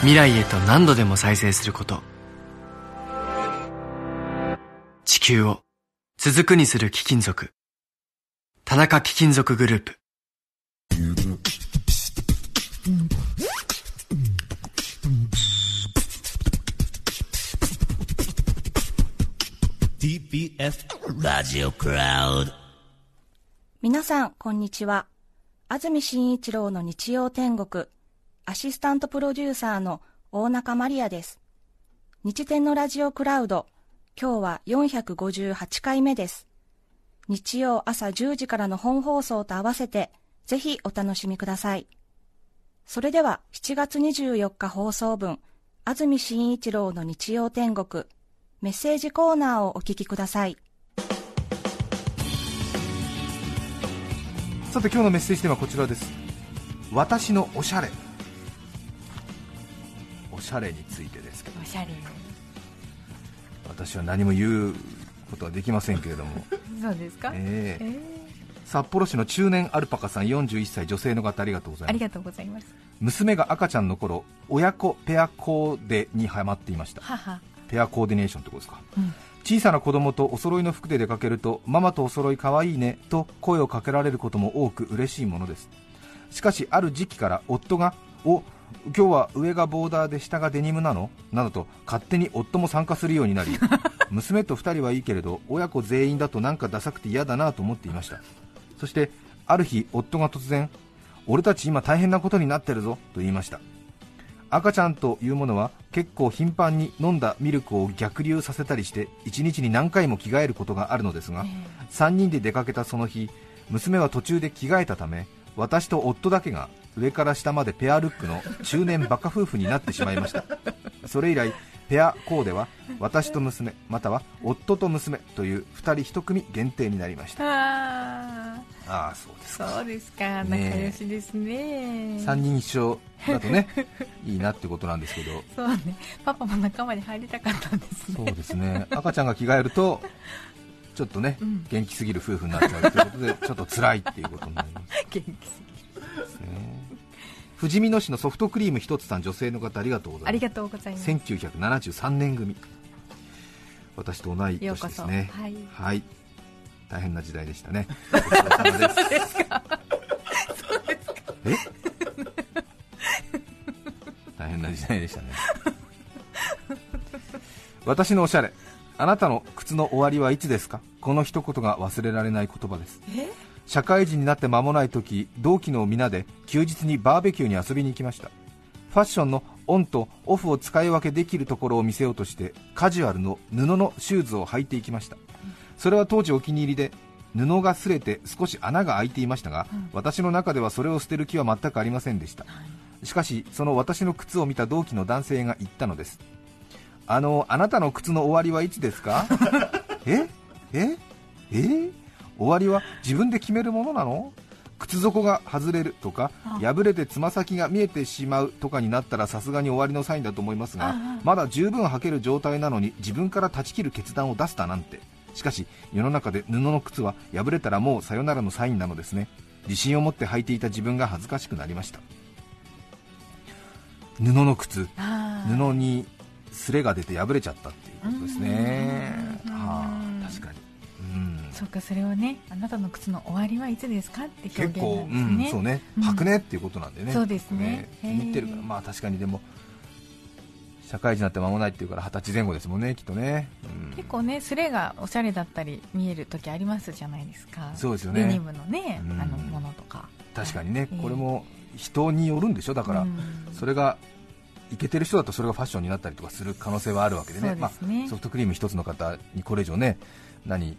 未来へと何度でも再生すること。地球を続くにする貴金属。田中貴金属グループ。TBS ラジオクラウド皆さん、こんにちは。安住紳一郎の日曜天国、アシスタントプロデューサーの大中マリアです。日天のラジオクラウド、今日は458回目です。日曜朝10時からの本放送と合わせて、ぜひお楽しみください。それでは7月24日放送分、安住紳一郎の日曜天国、メッセージコーナーをお聞きください。さて今日のメッセージテーマはこちらです私のおしゃれおしゃれについてですけど。おしゃれ。私は何も言うことはできませんけれども、そうですか、えーえー札幌市の中年アルパカさん41歳女性の方ありがとうございます。ありがとうございます。娘が赤ちゃんの頃親子ペアコーデにハマっていました。母ペアコーディネーションってことですか、うん。小さな子供とお揃いの服で出かけるとママとお揃いかわいいねと声をかけられることも多く嬉しいものです。しかしある時期から夫がお今日は上がボーダーで下がデニムなの？などと勝手に夫も参加するようになり 娘と2人はいいけれど親子全員だとなんかダサくて嫌だなと思っていました。そしてある日夫が突然俺たち今大変なことになってるぞと言いました。赤ちゃんというものは結構頻繁に飲んだミルクを逆流させたりして1日に何回も着替えることがあるのですが、3人で出かけたその日娘は途中で着替えたため私と夫だけが上から下までペアルックの中年バカ夫婦になってしまいました。それ以来ペアコーデは私と娘または夫と娘という2人1組限定になりました。あああそうですか。ーそうですか。仲良しですね。3人一緒だとねいいなってことなんですけど。そうね。パパも仲間に入りたかったんですね。そうですね。赤ちゃんが着替えるとちょっとね、うん。元気すぎる夫婦になっちゃうということでちょっと辛いっていうことになります。元気すぎね富士見野市のソフトクリーム一つさん女性の方ありがとうございます。ありがとうございます。1973年組。私と同い年ですね。はい。大変な時代でしたね。そうさまです。え？大変な時代でしたね。私のおしゃれ。あなたの靴の終わりはいつですか？この一言が忘れられない言葉です社会人になって間もない時同期の皆で休日にバーベキューに遊びに行きました。ファッションのオンとオフを使い分けできるところを見せようとしてカジュアルの布のシューズを履いていきました。それは当時お気に入りで布が擦れて少し穴が開いていましたが、私の中ではそれを捨てる気は全くありませんでした、しかしその私の靴を見た同期の男性が言ったのです。あのあなたの靴の終わりはいつですか？え？え？え？終わりは自分で決めるものなの？靴底が外れるとか破れてつま先が見えてしまうとかになったらさすがに終わりのサインだと思いますがまだ十分履ける状態なのに自分から断ち切る決断を出すだなんてしかし世の中で布の靴は破れたらもうさよならのサインなのですね。自信を持って履いていた自分が恥ずかしくなりました。布の靴。布にすれが出て破れちゃったっていうことですね。うん。はあ。確かにうんそうかそれをねあなたの靴の終わりはいつですかって表現結構、なんですね、うん、そうね、うん。履くねっていうことなんでね、そうですね。気に入ってるから、まあ確かにでも、社会人になって間もないっていうから、二十歳前後ですもんね、きっとね、うん。結構ねスレがおしゃれだったり見える時ありますじゃないですか。そうですよね。デニムのね、うん。あのものとか。確かにねえ、えこれも人によるんでしょ、だから、うん。それがいけてる人だとそれがファッションになったりとかする可能性はあるわけでね、ね。まあ、ソフトクリーム一つの方にこれ以上ね、何、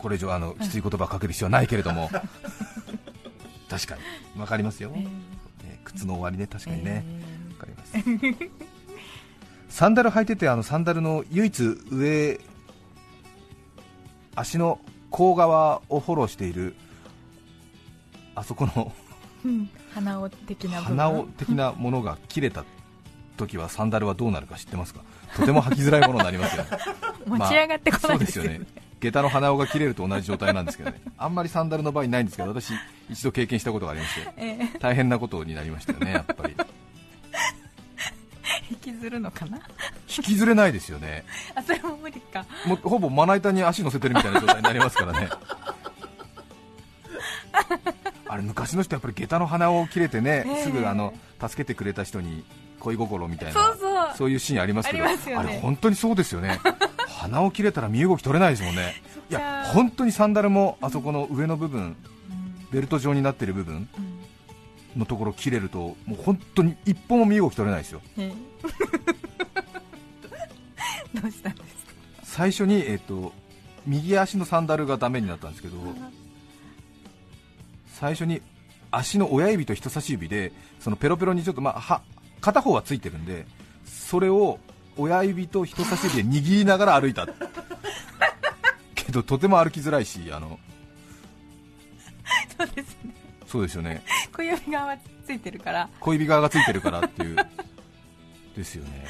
これ以上あのきつい言葉をかける必要はないけれども、確かに、わかりますよ、えーね靴の終わりね、確かにね。えかります。サンダル履いててあのサンダルの唯一上足の甲側をフォローしているあそこのうん。鼻緒的な鼻緒的なものが切れた時はサンダルはどうなるか知ってますか？とても履きづらいものになりますよね。持ち上がってこないですよね,、まあそうですよね下駄の鼻緒が切れると同じ状態なんですけどね。あんまりサンダルの場合ないんですけど私一度経験したことがありましてええ。大変なことになりましたよねやっぱり。引きずるのかな？引きずれないですよね。あそれも無理か。もうほぼまな板に足乗せてるみたいな状態になりますからね。あれ昔の人やっぱり下駄の鼻を切れてね、ええ。すぐあの助けてくれた人に恋心みたいなそうそう。そういうシーンありますけどあね。れ本当にそうですよね鼻を切れたら身動き取れないですもんね。いや本当にサンダルもあそこの上の部分ベルト状になってる部分うん。のところ切れるともう本当に一歩も身動き取れないですよ。え。え どうしたんですか？最初に、えっと右足のサンダルがダメになったんですけど最初に足の親指と人差し指でそのペロペロにちょっと、まあ、は片方はついてるんでそれを親指と人差し指で握りながら歩いた。けどとても歩きづらいしあのそうですね。そうですよね。小指側はついてるから。小指側がついてるからっていう。ですよね。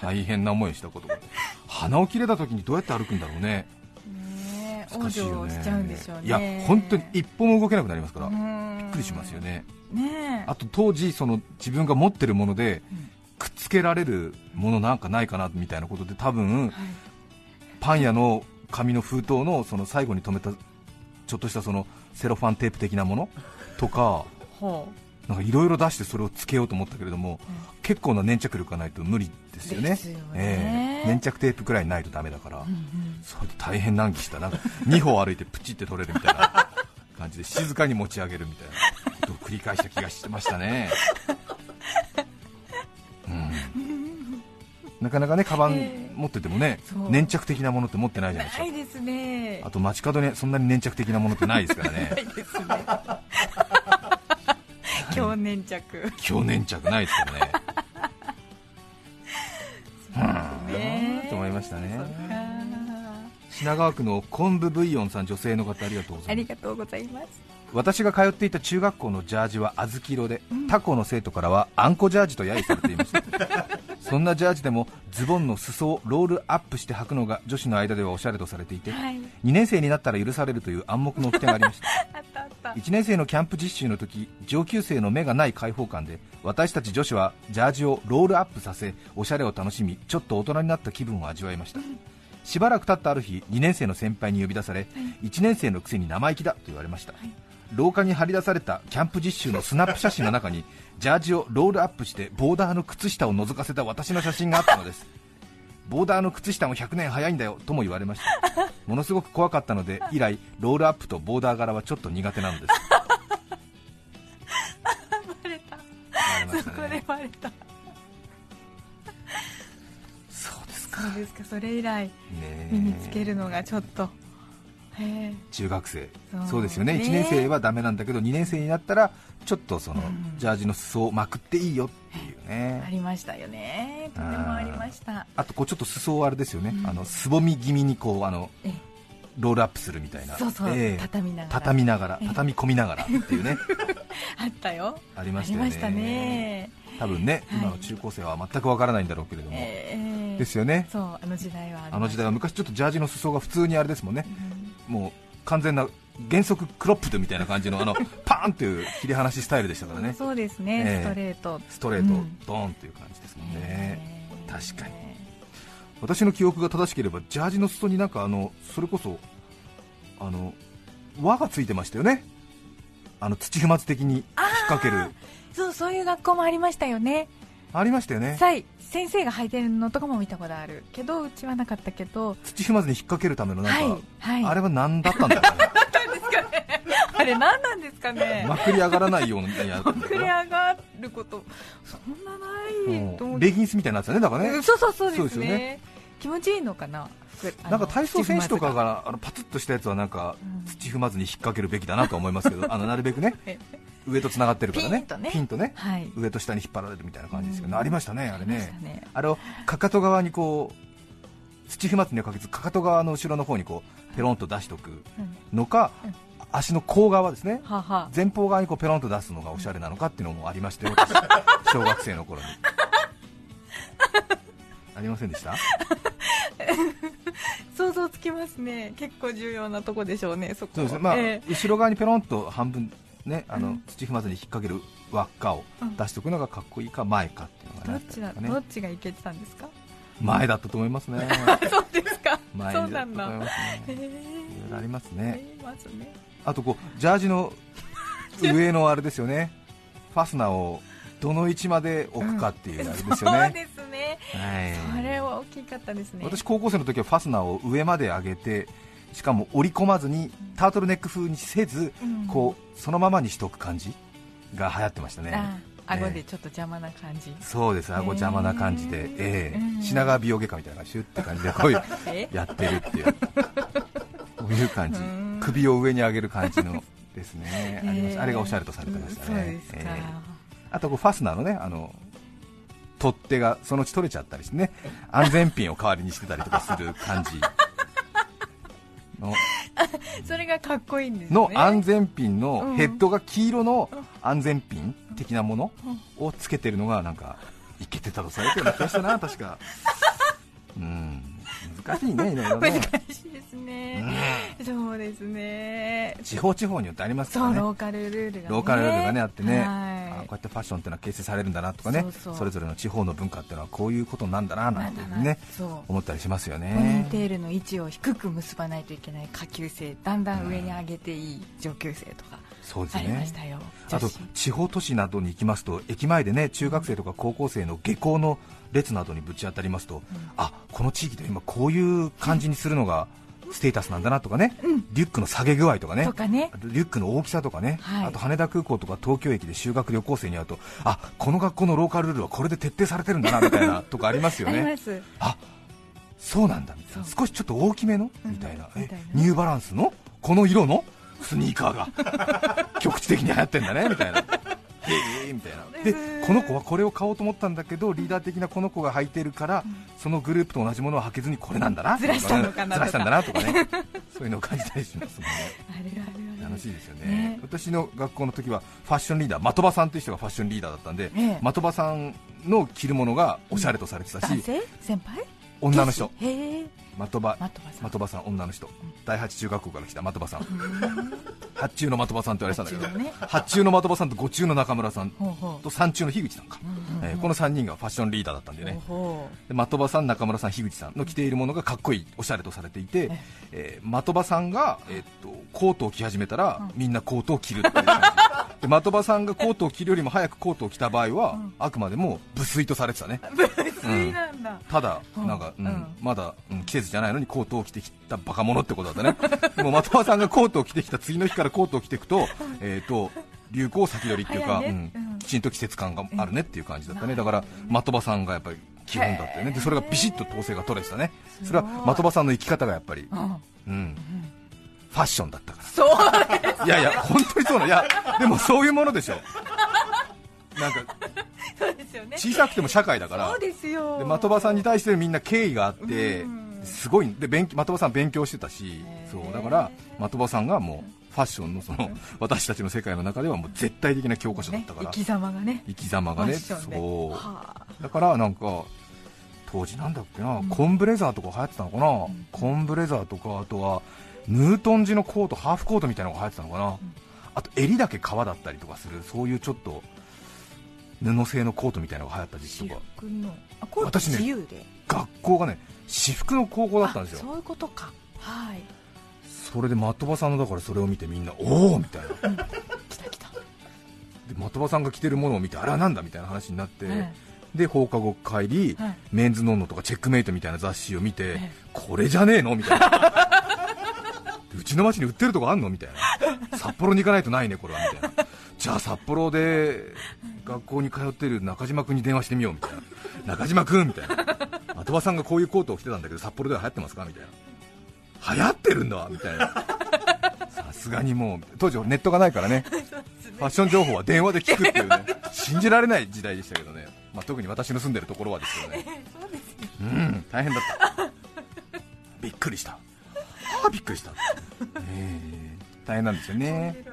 大変な思いをしたことが鼻を切れた時にどうやって歩くんだろうね。ね難しいよね。生しちゃうんでしょうね。いや本当に一歩も動けなくなりますから。びびっくりしますよね。ねえ。あと当時その自分が持ってるものでうんくっつけられるものなんかないかなみたいなことで多分はい。パン屋の紙の封筒のその最後に留めたちょっとしたそのセロファンテープ的なもの？とかほなんかいろいろ出してそれをつけようと思ったけれども、結構な粘着力がないと無理ですよね。ええ。粘着テープくらいないとダメだから、う、うんうん。それで大変難儀したなんか2歩歩いてプチって取れるみたいな 感じで静かに持ち上げるみたいなことを繰り返した気がしてましたね、うん、なかなかねカバえン持っててもね、粘着的なものって持ってないじゃないですか。ないですね。あと街角にそんなに粘着的なものってないですからね。ないですね。強粘着。強粘着ないですからね。ね。と思いましたね。品川区の昆布ブイヨンさん女性の方ありがとうございます私が通っていた中学校のジャージは小豆色で、他校の生徒からはあんこジャージと揶揄されていました。そんなジャージでもズボンの裾をロールアップして履くのが女子の間ではおしゃれとされていて、はい。2年生になったら許されるという暗黙の掟がありました。あったあった。1年生のキャンプ実習の時上級生の目がない開放感で私たち女子はジャージをロールアップさせおしゃれを楽しみちょっと大人になった気分を味わいました。しばらく経ったある日2年生の先輩に呼び出され1年生のくせに生意気だと言われました、廊下に張り出されたキャンプ実習のスナップ写真の中にジャージをロールアップしてボーダーの靴下を覗かせた私の写真があったのです。ボーダーの靴下も100年早いんだよとも言われました。ものすごく怖かったので以来ロールアップとボーダー柄はちょっと苦手なのです。バレた。バレましたそこでねバレた。そうですか。そうですか。それ以来身につけるのがちょっとへえ中学生。そう。ですよね。ね。1年生はダメなんだけど2年生になったらちょっとそのうん。ジャージの裾をまくっていいよっていうあねりましたよね。とてもありました。あとこうちょっと裾をあれですよね、うん。あのすぼみ気味にこうあのええ。ロールアップするみたいな。そうそう、ええ。畳みながら。畳みながらええ。畳み込みながらっていうね。あったよ。ありましたよね。ね。多分ね、はい。今の中高生は全くわからないんだろうけれども、ええ。ですよね。そうあの時代はあの時代は昔ちょっとジャージの裾が普通にあれですもんね。うんもう完全な原則クロップドみたいな感じのあの パーンっていう切り離しスタイルでしたからね。そうですね、ええ。ストレート。ストレート、うん。ドーンっていう感じですもんね、ええ。確かに。私の記憶が正しければジャージの裾になんかあのそれこそあの輪がついてましたよね。あの土踏まず的に引っ掛ける。そうそういう学校もありましたよね。ありましたよね。さい先生が履いてるのとかも見たことあるけどうちはなかったけど土踏まずに引っ掛けるためのなんか、はいはい。あれは何だったんだろうね。あれ何なんですかね。まくり上がらないようなやつ膨れ上がることそんなないと思レギンスみたいなやつだねだからね。うんそうそうそうですねね。気持ちいいのかな？なんか体操選手とかがあのパツッとしたやつはなんかうん土踏まずに引っ掛けるべきだなと思いますけどあのなるべくね。え上とつながってるからね。ピンとね。はい。上と下に引っ張られるみたいな感じですけど、うん。ありましたねあれね。たね。あれをかかと側にこう土踏まずにはかけずかかと側の後ろの方にこうペロンと出しておくうん。のか、うん。足の甲側ですね。はは前方側にこうペロンと出すのがおしゃれなのかっていうのもありましたよ私小学生の頃に。ありませんでした？想像つきますね。結構重要なとこでしょうねそこ。そうですね、まあえ。後ろ側にペロンと半分ねあの、うん。土踏まずに引っ掛ける輪っかをうん。出しておくのがかっこいいか前かっていうのがねえどっちだあったりとかね。どっちがいけてたんですか？前だったと思いますね。そうですか。前そうだったと思いなんだますねへいろいろありますえねますね。あとこうジャージの 上のあれですよね。ファスナーをどの位置まで置くかっていうあれですよそうね、ですね。はい。それは大きかったですね。私高校生の時はファスナーを上まで上げてしかも折り込まずにタートルネック風にせず、うん。こうそのままにしておく感じが流行ってましたね。あ顎でちょっと邪魔な感じ。そうです顎邪魔な感じで、ええ。うん。品川美容外科みたいなシュッて感じでこういう えやってるっていう。こういう感じ。うん。首を上に上げる感じのですね。あります。あれがおしゃれとされてましたね、ええ。あとこうファスナーのねあの取っ手がそのうち取れちゃったりしてね 安全ピンを代わりにしてたりとかする感じ。の それがかっこいいんですね。の安全ピンのうん。ヘッドが黄色の安全ピン的なものをつけてるのがなんかいけてたとされてるような気がしたな確か。うん。難しいねいろいろ難ねしいですね、そうですね。地方地方によってありますからね。ローカルルールが、ね、ローカルルールがねあってね、はい。あこうやってファッションっていうのは形成されるんだなとかねそれぞれの地方の文化っていうのはこういうことなんだななんてね思ったりしますよポニーねテールの位置を低く結ばないといけない下級生だんだん上に上げていい上級生とかそうですありまねしたよ、あと地方都市などに行きますと駅前でね中学生とか高校生の下校の列などにぶち当たりますと、あこの地域で今こういう感じにするのがステータスなんだなとかね、リュックの下げ具合とかね。とかね。リュックの大きさとかね、はい。あと羽田空港とか東京駅で修学旅行生に会うとあこの学校のローカルルールはこれで徹底されてるんだなみたいな とかありますよね。あそうなんだみたいな。少しちょっと大きめの？うんみたいな,、みたいな。えニューバランスの？この色の？スニーカーが。局地的に流行ってんだねみたいなへえみたいなでこの子はこれを買おうと思ったんだけどリーダー的なこの子が履いてるから、そのグループと同じものを履けずにこれなんだなずらしたのかなずらしたんだなとかね。そういうのを感じたりしますもんね。楽しいですよね。ね。私の学校の時はファッションリーダー的場さんという人がファッションリーダーだったんで、ええ。的場さんの着るものがおしゃれとされてたし、男性？先輩？女の人。的場。的場さん。女の人。第八中学校から来た的場さん。八中の的場さんって言われてたんだけど。八中のね。八中の的場さんと五中の中村さん。と三中の樋口さんか、えーこの3人がファッションリーダーだったんでうねほで的場さん、中村さん、樋口さんの着ているものがかっこいい、おしゃれとされていて、えー的場さんが、えーっとコートを着始めたら、みんなコートを着るっていう感じ。で的場さんがコートを着るよりも早くコートを着た場合は、あくまでも無粋とされてたね、う水なん。だ、ただ、うん。なんか、まだ、うん季節じゃないのにコートを着てきたバカ者ってことだったね、で も的場さんがコートを着てきた次の日からコートを着ていくと、えーっと流行先取りっていうか、きちんと季節感があるねっていう感じだったね、だから的場さんがやっぱり基本だったよね、でそれがビシッと統制が取れてたね、それは的場さんの生き方がやっぱり、うん。うん、ファッションだったかそう。ら、いやいや、本当にそうなの、いや、でもそういうものでしょ、なんか そうですよね。小さくても社会だから。そう、ですよ。で的場さんに対してみんな敬意があってうん、すごい、で勉的場さん勉強してたしそうだから的場さんがもう、ファッションのその私たちの世界の中ではもう絶対的な教科書だったから。ね、生き様がね。生き様がね、そう。はあ。だからなんか当時なんだっけな、コンブレザーとか流行ってたのかな、コンブレザーとかあとはヌートン地のコートハーフコートみたいなのが流行ってたのかな、あと襟だけ革だったりとかするそういうちょっと布製のコートみたいなのが流行った時期私とか。私ね自由で。学校がね私服の高校だったんですよ。あそういうことか。はい。それで的場さんのだからそれを見てみんなおおみたいな。来た来た。で的場さんが着てるものを見てあれはなんだみたいな話になって、はい。で放課後帰り、はい。メンズノンノとかチェックメイトみたいな雑誌を見て、ええこれじゃねえのみたいな。うちの町に売ってるとこあんのみたいな。札幌に行かないとないねこれはみたいなじゃあ札幌で学校に通ってる中島君に電話してみようみたいな。中島君みたいな。的場さんがこういうコートを着てたんだけど札幌では流行ってますかみたいな。流行ってるんだみたいな。さすがにもう。当時ネットがないからね。フファッション情報は電話で聞くっていうね。信じられない時代でしたけどね、まあ、特に私の住んでるところはですけどね。うん大変だった。びっくりした。はあびっくりした、えー、大変なんですよね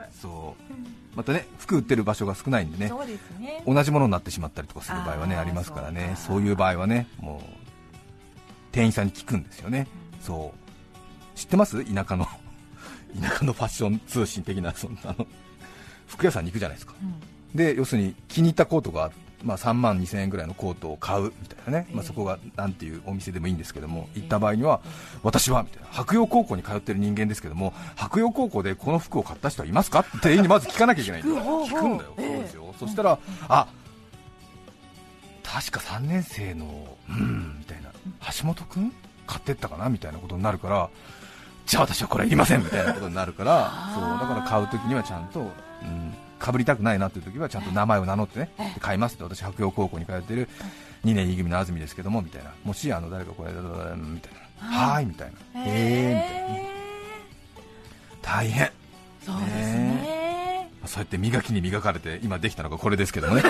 またね服売ってる場所が少ないんでねね。同じものになってしまったりとかする場合はねありますからね。そうういう場合はねもう店員さんに聞くんですよね、そう。知ってます？田舎の 田舎のファッション通信的なそんなの。服屋さんに行くじゃないですか、で要するに気に入ったコートが、まあ、3万2000円ぐらいのコートを買うみたいなね、まあ、そこがなんていうお店でもいいんですけども行った場合には私はみたいな。白洋高校に通ってる人間ですけども白洋高校でこの服を買った人はいますか？って店員にまず聞かなきゃいけないんだよ。聞くんだよ、そうですよ。そしたらあ確か3年生のうんみたいな。橋本君買ってったかなみたいなことになるからじゃあ私はこれはいりませんみたいなことになるからそうだから買うときにはちゃんと、うん、かぶりたくないなというときはちゃんと名前を名乗ってねで買いますって私白洋高校に通ってる2年 E 組の安住ですけどもみたいな。もしあの誰かこれみたいなはーいみたいなへえみたいな大変そうですねそうやって磨きに磨かれて今できたのがこれですけどもね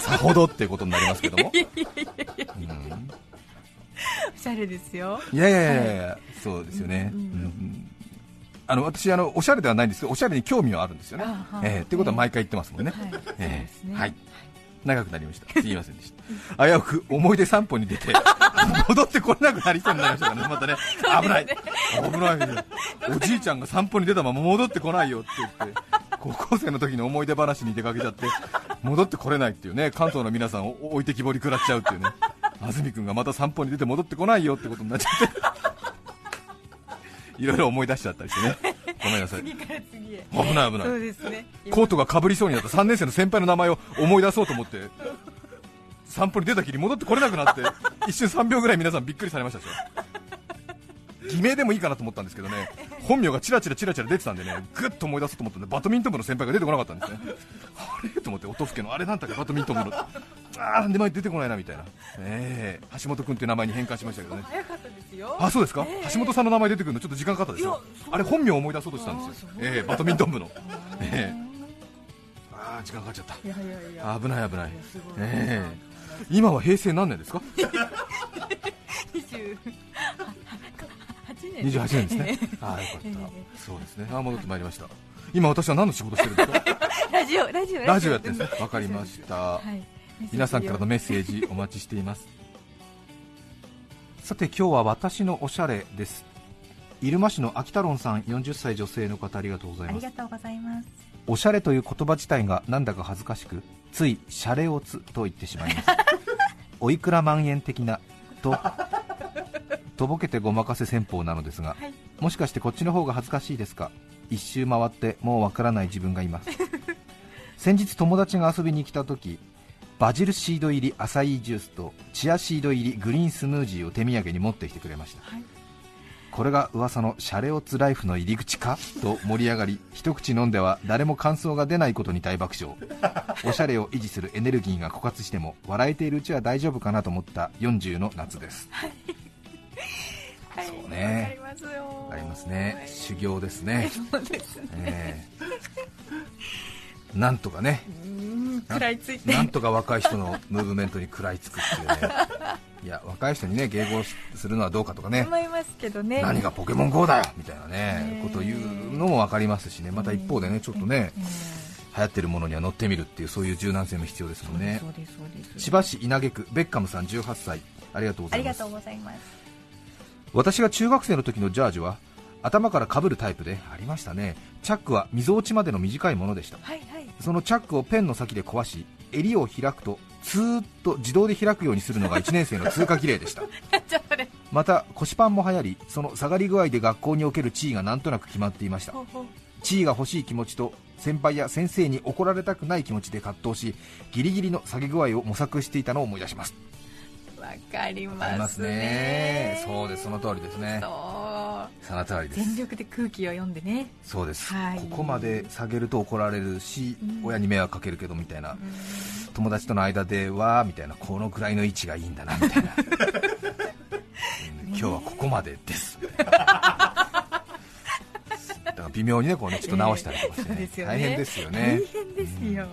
さほどっていうことになりますけども、うんおしゃれですよいやいやいやそうですよね、うんあの私あの、おしゃれではないんですけど、おしゃれに興味はあるんですよね。あ、はいえーってことは毎回言ってますもんね、はい。えー。はい、長くなりました、すいませんでした、危うく思い出散歩に出て、戻ってこれなくなりそうになりましたからね、またね、危ない、危ない、おじいちゃんが散歩に出たまま戻ってこないよって言って、高校生の時の思い出話に出かけちゃって、戻ってこれないっていうね、関東の皆さんを置いてきぼり食らっちゃうっていうね。安住君がまた散歩に出て戻ってこないよってことになっちゃっていろいろ思い出しちゃったりしてね。ごめんなさい。次から次へ。危ない危ない。そうですね。コートがかぶりそうになった3年生の先輩の名前を思い出そうと思って散歩に出たきり戻ってこれなくなって一瞬3秒ぐらい皆さんびっくりされましたでしょ偽名でもいいかなと思ったんですけどね 本名がチラチラチラチラ出てたんでねぐっと思い出そうと思ったんでバドミントン部の先輩が出てこなかったんですね。あれ？と思って音更のあれなんだっけバドミントン部の。ああなんで前出てこないなみたいな、ええ。橋本君っていう名前に変換しましたけどね。早かったですよ。あそうですか、橋本さんの名前出てくるのちょっと時間かかったですよ。あれ本名を思い出そうとしたんですよ。ええバドミントン部の。ええ。ああ時間かかっちゃった。いやいやいや。危ない危ない。いええ。今は平成何年ですか？28年。28年ですね。ああよかった。えそうですね。あ戻ってまいりました。今私は何の仕事してるんですか？ラジオラジオラジオやってるんですね。わかりました。はい。皆さんからのメッセージお待ちしています。さて今日は私のおしゃれです。入間市の秋太郎さん40歳女性の方ありがとうございます。ありがとうございます。おしゃれという言葉自体がなんだか恥ずかしくついシャレオツと言ってしまいます。おいくら万円的なととぼけてごまかせ戦法なのですが、はい。もしかしてこっちの方が恥ずかしいですか？一周回ってもうわからない自分がいます。先日友達が遊びに来た時バジルシード入りアサイージュースとチアシード入りグリーンスムージーを手土産に持ってきてくれました、はい。これが噂のシャレオツライフの入り口か？と盛り上がり一口飲んでは誰も感想が出ないことに大爆笑。おしゃれを維持するエネルギーが枯渇しても笑えているうちは大丈夫かなと思った40の夏です。はいそうね。わかりますよ。ありますね。修行ですね、そうですね。ええ。なんとかね。うん食らいついて。なんとか若い人のムーブメントに食らいつくっていうね。いや若い人にね迎合するのはどうかとかね。思いますけどね。何がポケモン GO だよ！みたいなねねことを言うのも分かりますしね。また一方でねちょっとねうん。流行ってるものには乗ってみるっていうそういう柔軟性も必要ですもんね。千葉市稲毛区ベッカムさん18歳。ありがとうございます私が中学生の時のジャージは頭からかぶるタイプでありましたね。チャックは溝落ちまでの短いものでした。はいはい。そのチャックをペンの先で壊し襟を開くとツーッと自動で開くようにするのが1年生の通過儀礼でした。また腰パンも流行りその下がり具合で学校における地位がなんとなく決まっていました。地位が欲しい気持ちと先輩や先生に怒られたくない気持ちで葛藤しギリギリの下げ具合を模索していたのを思い出します。わかりまますすね。ねそうです。その通りですね。その通りです。全力で空気を読んでね。そうです、はい。ここまで下げると怒られるし、うん。親に迷惑かけるけどみたいな、うん。友達との間ではみたいなこのくらいの位置がいいんだなみたいな、うん今日はここまでです。みたいなだから微妙にねこうねちょっと直したりとかして、そうですよね。大変ですよね。大変ですよ、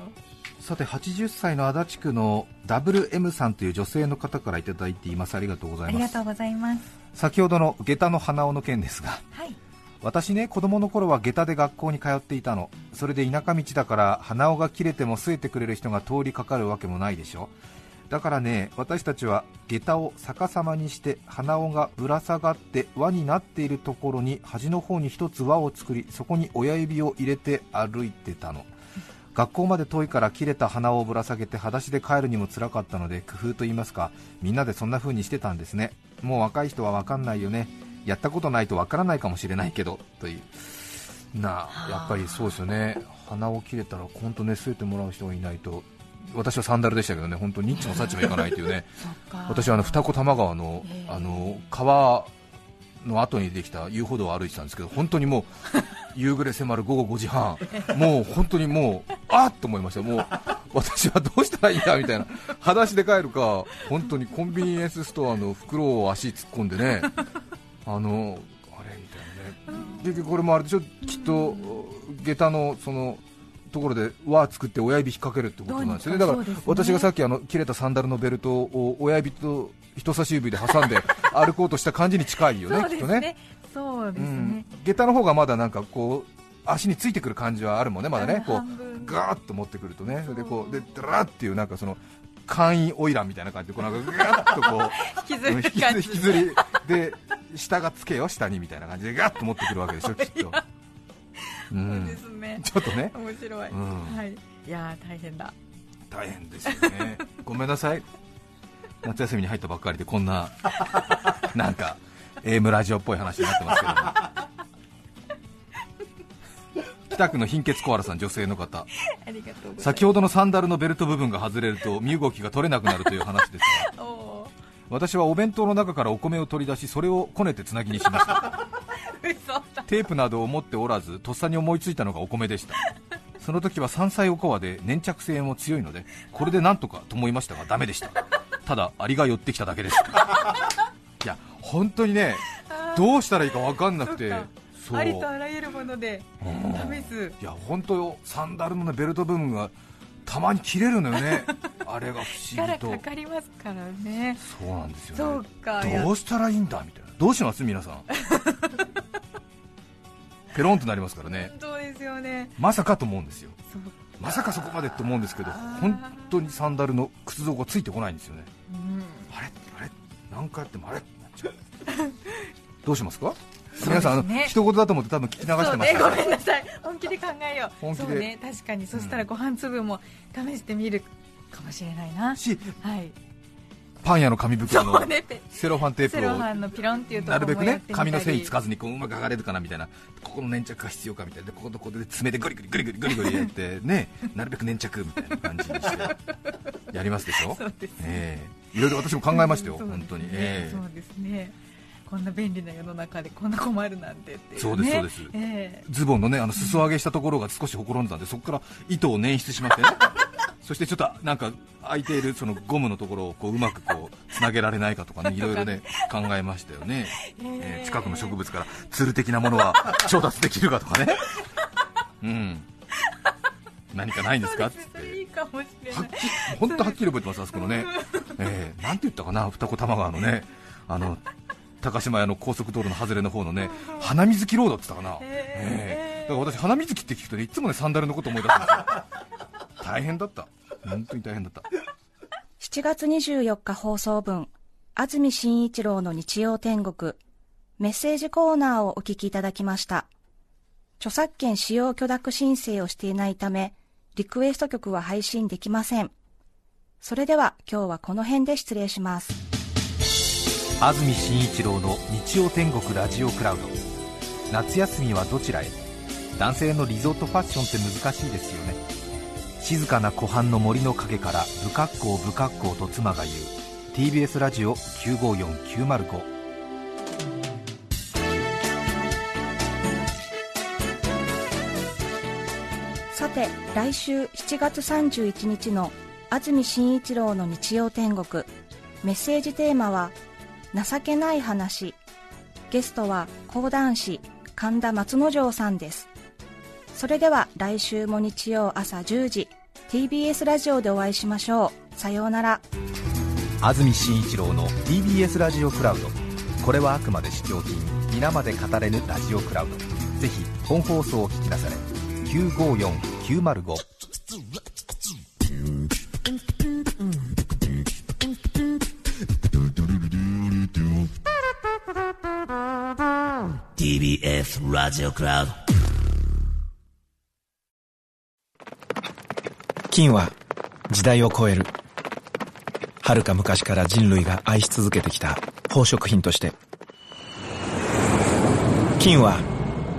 さて80歳の足立区の WM さんという女性の方からいただいています。ありがとうございます。ありがとうございます。先ほどの下駄の鼻緒の件ですがはい。私ね子供の頃は下駄で学校に通っていたの。それで田舎道だから鼻緒が切れても据えてくれる人が通りかかるわけもないでしょ。だからね私たちは下駄を逆さまにして鼻緒がぶら下がって輪になっているところに端の方に一つ輪を作りそこに親指を入れて歩いてたの学校まで遠いから切れた鼻緒をぶら下げて裸足で帰るにも辛かったので工夫と言いますかみんなでそんな風にしてたんですね。もう若い人は分かんないよね。やったことないと分からないかもしれないけどという。なあやっぱりそうですよね。鼻を切れたら本当ね据えてもらう人がいないと。私はサンダルでしたけどね本当ニッチもサッチもいかないというね。私はあの二子玉川のええ。あの川の後にできた遊歩道を歩いてたんですけど本当にもう 夕暮れ迫る午後5時半。もう本当にもうあっと思いました。もう私はどうしたらいいんだみたいな。裸足で帰るか本当にコンビニエンスストアの袋を足突っ込んでね。あのあれみたいなね。結局これもあれでしょ？きっと下駄のそのところで輪作って親指引っ掛けるってことなんですよね。だから私がさっきあの切れたサンダルのベルトを親指と人差し指で挟んで歩こうとした感じに近いよね きっとね。ね。そうですうん。ね、下駄の方がまだなんかこう足についてくる感じはあるもんねまだね。こうガーッと持ってくるとね。でこうでダラーっていうなんかその簡易オイランみたいな感じでこうなんかガッとこう引きずる引きず感じ引きずり。で下がつけよ下にみたいな感じでガッと持ってくるわけでしょきっと。うそうん。ですねちょっとね。面白い、うん。はい。いやー大変だ。大変ですよね。ごめんなさい。夏休みに入ったばっかりでこんな なんか AM ラジオっぽい話になってますけども。北区の貧血コアラさん女性の方。先ほどのサンダルのベルト部分が外れると身動きが取れなくなるという話ですが。私はお弁当の中からお米を取り出しそれをこねてつなぎにしましたテープなどを持っておらずとっさに思いついたのがお米でした。その時は山菜おこわで粘着性も強いのでこれでなんとかと思いましたがダメでした。ただアリが寄ってきただけです。いや本当にねどうしたらいいか分かんなくてありとあらゆるものでうん。試すいや本当よサンダルの、ね、ベルト部分がたまに切れるのよね。あれが不思議と。力かかりますからね。そうなんですよそうねどうしたらいいんだみたいな。どうします？皆さんペロンとなりますからね。本当ですよね。まさかと思うんですよ。まさかそこまでって思うんですけど本当にサンダルの靴底がついてこないんですよね。うん。あれ？あれ？何回やってもあれ？ってなっちゃうどうしますか？皆さんあの一言だと思って多分聞き流してましたねごめんなさい。本気で考えよう。本気で。そうね確かに。そしたらご飯粒も試してみるかもしれないな。しはいパン屋の紙袋のセロファンテープをなるべくね紙の繊維つかずにこううまく剥がれるかなみたいな。ここの粘着が必要かみたいな。でこことここで爪でグリグリグリグリグリグリやってねなるべく粘着みたいな感じにしてやりますでしょそうですええいろいろ私も考えましたよ、本当に、ええそうですねこんな便利な世の中でこんな困るなんてねそうですそうですえズボンのねあの裾上げしたところが少しほころんでたんでそこから糸を捻出しましてねそしてちょっとなんか空いているそのゴムのところをこううまくこうつなげられないかとかね いろいろね考えましたよね、えー近くの植物からツル的なものは調達できるかとかね。うん。何かないんですか？って。本当はっきり覚えてますあそこのね、えー、なんて言ったかな？二子玉川のね。あの高島屋の高速道路の外れの方のね花水木ロードって言ったかな、えー。だから私花水木って聞くとねいつもねサンダルのこと思い出すんですよ。大変だった本当に大変だった7月24日放送分、安住紳一郎の日曜天国、メッセージコーナーをお聞きいただきました。著作権使用許諾申請をしていないため、リクエスト曲は配信できません。それでは今日はこの辺で失礼します。安住紳一郎の日曜天国ラジオクラウド夏休みはどちらへ？男性のリゾートファッションって難しいですよね静かな湖畔の森の陰から不格好不格好と妻が言う TBS ラジオ954905さて、来週7月31日の安住紳一郎の日曜天国、メッセージテーマは、情けない話。ゲストは講談師、神田松之丞さんです。それでは来週も日曜朝10時 TBS ラジオでお会いしましょう。さようなら。安住紳一郎の TBS ラジオクラウド。これはあくまで試供品。皆まで語れぬラジオクラウド。ぜひ本放送を聞きなされ。954905 TBS ラジオクラウド金は時代を超える。遥か昔から人類が愛し続けてきた宝飾品として。金は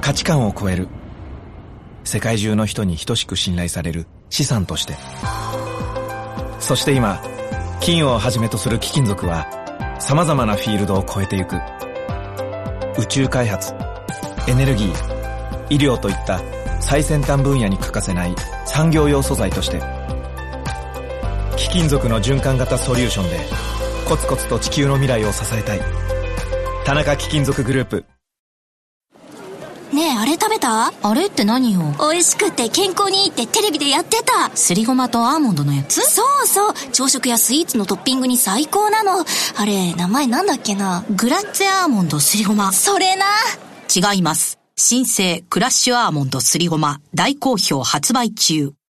価値観を超える。世界中の人に等しく信頼される資産として。そして今金をはじめとする貴金属は様々なフィールドを超えてゆく。宇宙開発エネルギー医療といった最先端分野に欠かせない産業用素材として貴金属の循環型ソリューションでコツコツと地球の未来を支えたい。田中貴金属グループ。ねえあれ食べた？あれって何よ？美味しくて健康にいいってテレビでやってた。すりごまとアーモンドのやつ？そうそう。朝食やスイーツのトッピングに最高なの。あれ名前なんだっけな？グラッツェアーモンドすりごま。それな。違います新生クラッシュアーモンドすりごま大好評発売中。